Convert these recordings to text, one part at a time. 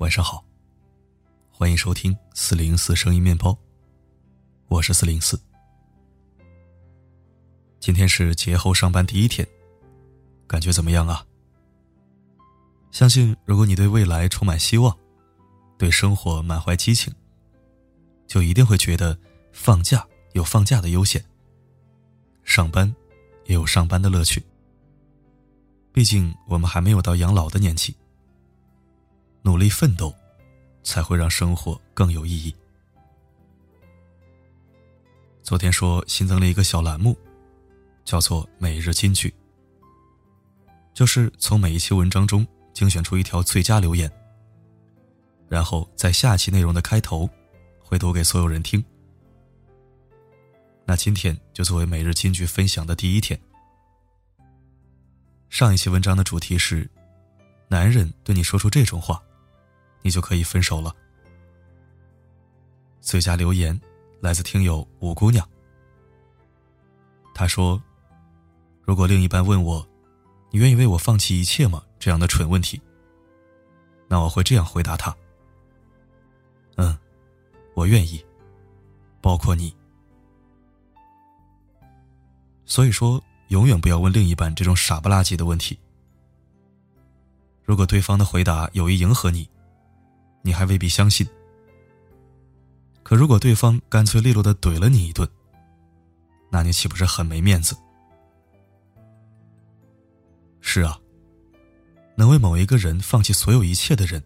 晚上好，欢迎收听四零四声音面包，我是四零四。今天是节后上班第一天，感觉怎么样啊？相信如果你对未来充满希望，对生活满怀激情，就一定会觉得放假有放假的悠闲，上班也有上班的乐趣。毕竟我们还没有到养老的年纪。努力奋斗，才会让生活更有意义。昨天说新增了一个小栏目，叫做“每日金句”，就是从每一期文章中精选出一条最佳留言，然后在下期内容的开头会读给所有人听。那今天就作为每日金句分享的第一天。上一期文章的主题是：男人对你说出这种话。你就可以分手了。最佳留言来自听友五姑娘。她说：“如果另一半问我，你愿意为我放弃一切吗？这样的蠢问题，那我会这样回答他：嗯，我愿意，包括你。所以说，永远不要问另一半这种傻不拉几的问题。如果对方的回答有意迎合你。”你还未必相信。可如果对方干脆利落的怼了你一顿，那你岂不是很没面子？是啊，能为某一个人放弃所有一切的人，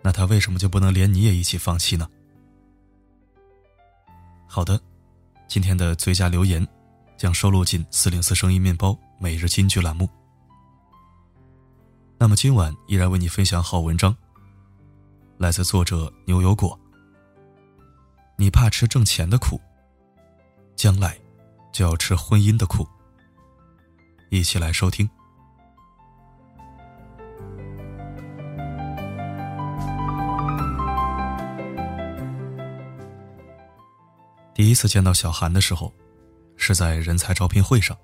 那他为什么就不能连你也一起放弃呢？好的，今天的最佳留言将收录进四零四声音面包每日金句栏目。那么今晚依然为你分享好文章。来自作者牛油果。你怕吃挣钱的苦，将来就要吃婚姻的苦。一起来收听。第一次见到小韩的时候，是在人才招聘会上。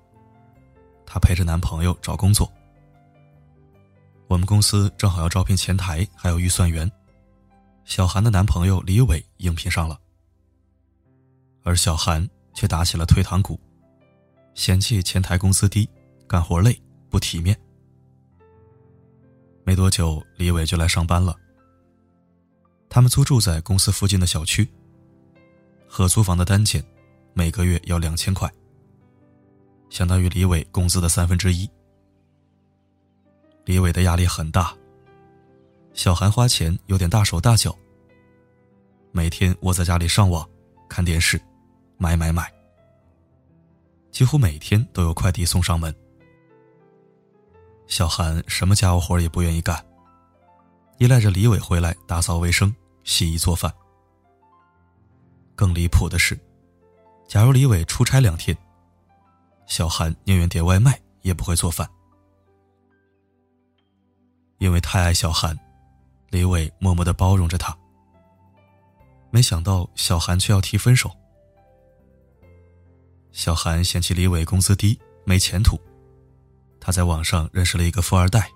她陪着男朋友找工作。我们公司正好要招聘前台，还有预算员。小韩的男朋友李伟应聘上了，而小韩却打起了退堂鼓，嫌弃前台工资低，干活累，不体面。没多久，李伟就来上班了。他们租住在公司附近的小区，合租房的单间每个月要两千块，相当于李伟工资的三分之一。李伟的压力很大。小韩花钱有点大手大脚，每天窝在家里上网、看电视、买买买，几乎每天都有快递送上门。小韩什么家务活也不愿意干，依赖着李伟回来打扫卫生、洗衣做饭。更离谱的是，假如李伟出差两天，小韩宁愿点外卖也不会做饭，因为太爱小韩。李伟默默的包容着他，没想到小韩却要提分手。小韩嫌弃李伟工资低，没前途。他在网上认识了一个富二代，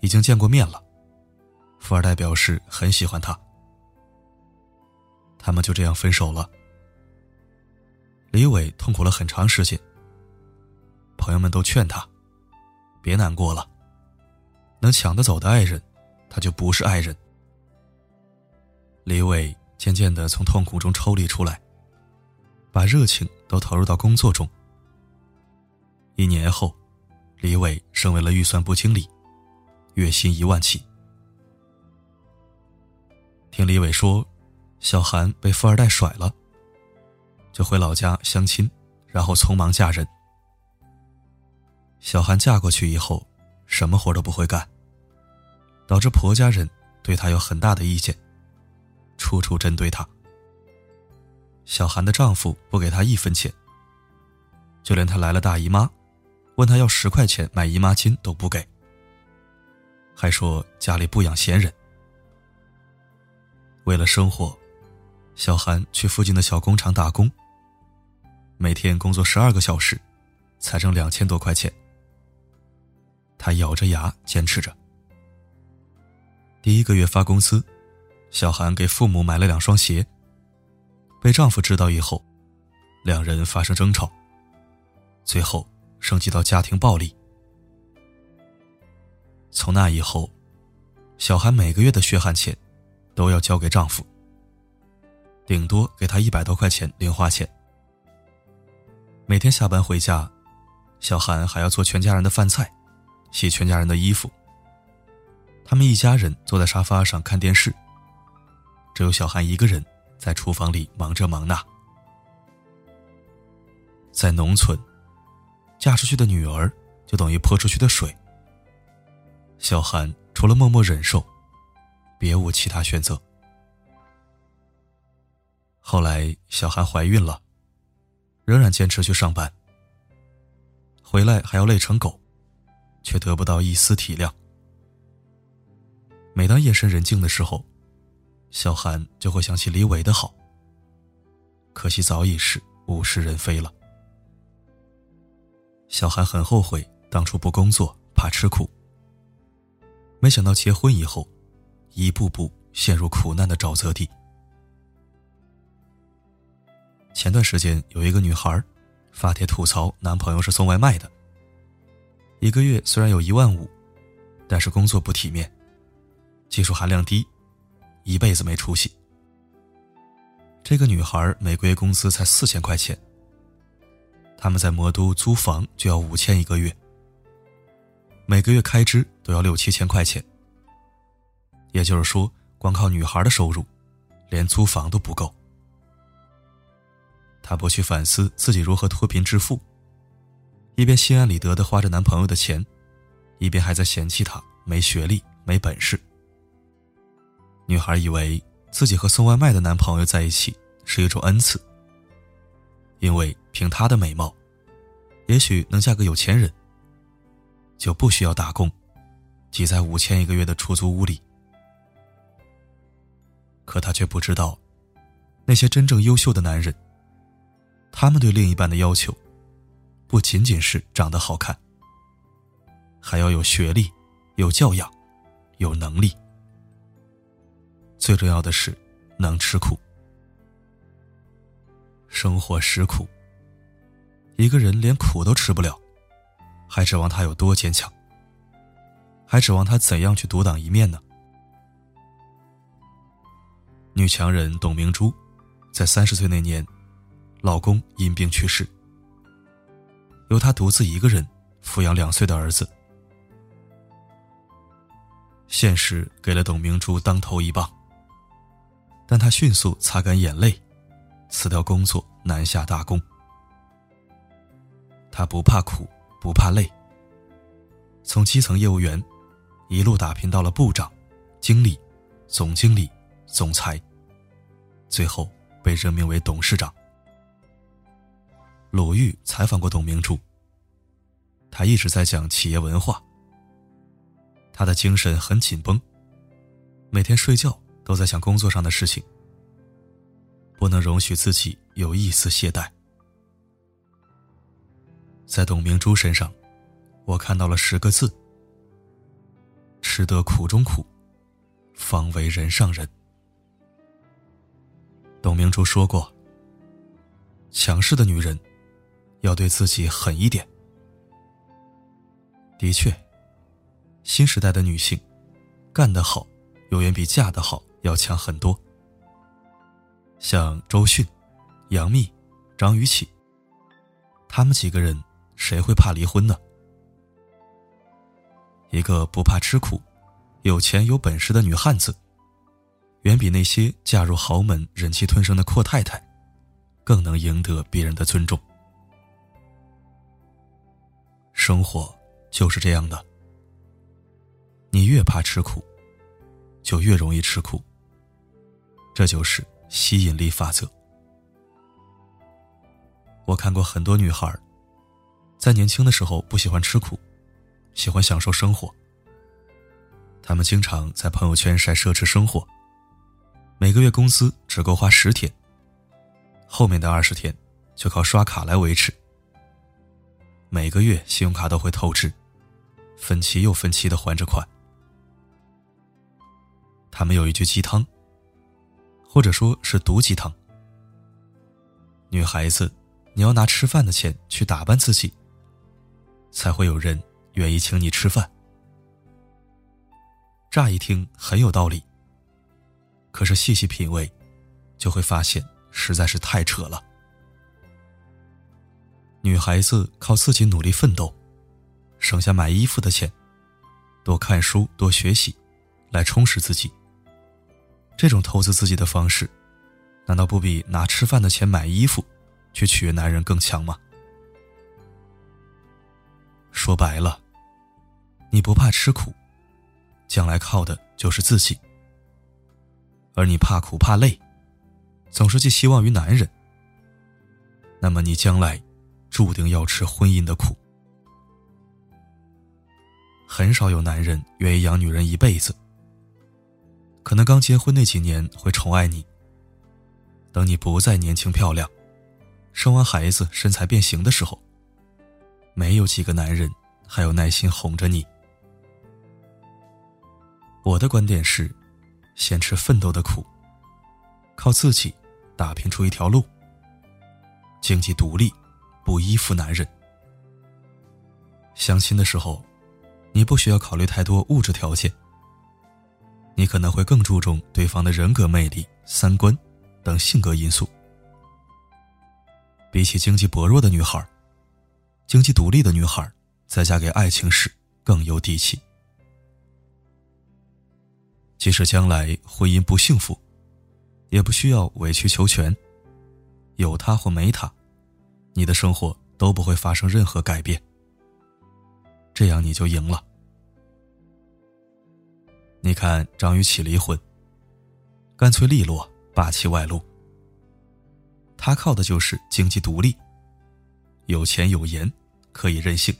已经见过面了。富二代表示很喜欢他，他们就这样分手了。李伟痛苦了很长时间，朋友们都劝他，别难过了，能抢得走的爱人。他就不是爱人。李伟渐渐的从痛苦中抽离出来，把热情都投入到工作中。一年后，李伟升为了预算部经理，月薪一万起。听李伟说，小韩被富二代甩了，就回老家相亲，然后匆忙嫁人。小韩嫁过去以后，什么活都不会干。导致婆家人对她有很大的意见，处处针对她。小韩的丈夫不给她一分钱，就连她来了大姨妈，问她要十块钱买姨妈巾都不给，还说家里不养闲人。为了生活，小韩去附近的小工厂打工，每天工作十二个小时，才挣两千多块钱。她咬着牙坚持着。第一个月发工资，小韩给父母买了两双鞋。被丈夫知道以后，两人发生争吵，最后升级到家庭暴力。从那以后，小韩每个月的血汗钱都要交给丈夫，顶多给他一百多块钱零花钱。每天下班回家，小韩还要做全家人的饭菜，洗全家人的衣服。他们一家人坐在沙发上看电视，只有小韩一个人在厨房里忙这忙那。在农村，嫁出去的女儿就等于泼出去的水。小韩除了默默忍受，别无其他选择。后来，小韩怀孕了，仍然坚持去上班，回来还要累成狗，却得不到一丝体谅。每当夜深人静的时候，小韩就会想起李伟的好。可惜早已是物是人非了。小韩很后悔当初不工作，怕吃苦。没想到结婚以后，一步步陷入苦难的沼泽地。前段时间有一个女孩发帖吐槽男朋友是送外卖的，一个月虽然有一万五，但是工作不体面。技术含量低，一辈子没出息。这个女孩每个月工资才四千块钱，他们在魔都租房就要五千一个月，每个月开支都要六七千块钱。也就是说，光靠女孩的收入，连租房都不够。她不去反思自己如何脱贫致富，一边心安理得的花着男朋友的钱，一边还在嫌弃他没学历、没本事。女孩以为自己和送外卖的男朋友在一起是一种恩赐，因为凭她的美貌，也许能嫁个有钱人，就不需要打工，挤在五千一个月的出租屋里。可她却不知道，那些真正优秀的男人，他们对另一半的要求，不仅仅是长得好看，还要有学历、有教养、有能力。最重要的是，能吃苦。生活实苦，一个人连苦都吃不了，还指望他有多坚强？还指望他怎样去独当一面呢？女强人董明珠，在三十岁那年，老公因病去世，由她独自一个人抚养两岁的儿子。现实给了董明珠当头一棒。但他迅速擦干眼泪，辞掉工作，南下打工。他不怕苦，不怕累。从基层业务员，一路打拼到了部长、经理、总经理、总裁，最后被任命为董事长。鲁豫采访过董明珠，他一直在讲企业文化。他的精神很紧绷，每天睡觉。都在想工作上的事情，不能容许自己有一丝懈怠。在董明珠身上，我看到了十个字：吃得苦中苦，方为人上人。董明珠说过：“强势的女人要对自己狠一点。”的确，新时代的女性干得好，永远比嫁得好。要强很多。像周迅、杨幂、张雨绮，他们几个人谁会怕离婚呢？一个不怕吃苦、有钱有本事的女汉子，远比那些嫁入豪门、忍气吞声的阔太太，更能赢得别人的尊重。生活就是这样的，你越怕吃苦，就越容易吃苦。这就是吸引力法则。我看过很多女孩，在年轻的时候不喜欢吃苦，喜欢享受生活。她们经常在朋友圈晒奢侈生活，每个月工资只够花十天，后面的二十天就靠刷卡来维持。每个月信用卡都会透支，分期又分期的还着款。他们有一句鸡汤，或者说是毒鸡汤。女孩子，你要拿吃饭的钱去打扮自己，才会有人愿意请你吃饭。乍一听很有道理，可是细细品味，就会发现实在是太扯了。女孩子靠自己努力奋斗，省下买衣服的钱，多看书多学习，来充实自己。这种投资自己的方式，难道不比拿吃饭的钱买衣服，去取悦男人更强吗？说白了，你不怕吃苦，将来靠的就是自己；而你怕苦怕累，总是寄希望于男人，那么你将来。注定要吃婚姻的苦。很少有男人愿意养女人一辈子。可能刚结婚那几年会宠爱你，等你不再年轻漂亮，生完孩子身材变形的时候，没有几个男人还有耐心哄着你。我的观点是，先吃奋斗的苦，靠自己打拼出一条路，经济独立。不依附男人。相亲的时候，你不需要考虑太多物质条件。你可能会更注重对方的人格魅力、三观等性格因素。比起经济薄弱的女孩，经济独立的女孩再嫁给爱情时更有底气。即使将来婚姻不幸福，也不需要委曲求全。有他或没他。你的生活都不会发生任何改变，这样你就赢了。你看张雨绮离婚，干脆利落，霸气外露。她靠的就是经济独立，有钱有颜，可以任性。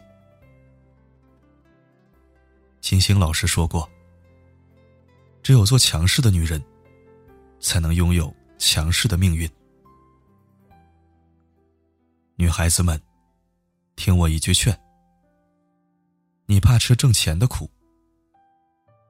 金星老师说过：“只有做强势的女人，才能拥有强势的命运。”女孩子们，听我一句劝：你怕吃挣钱的苦，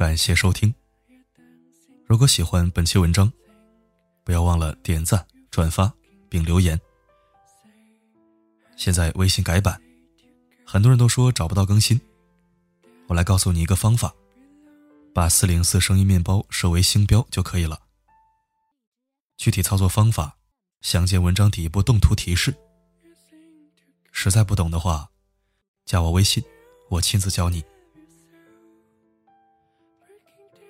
感谢收听。如果喜欢本期文章，不要忘了点赞、转发并留言。现在微信改版，很多人都说找不到更新，我来告诉你一个方法：把四零四声音面包设为星标就可以了。具体操作方法，详见文章底部动图提示。实在不懂的话，加我微信，我亲自教你。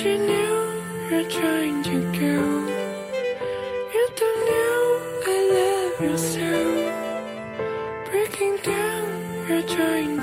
you knew you're trying to go. You don't know I love you so. Breaking down, you're trying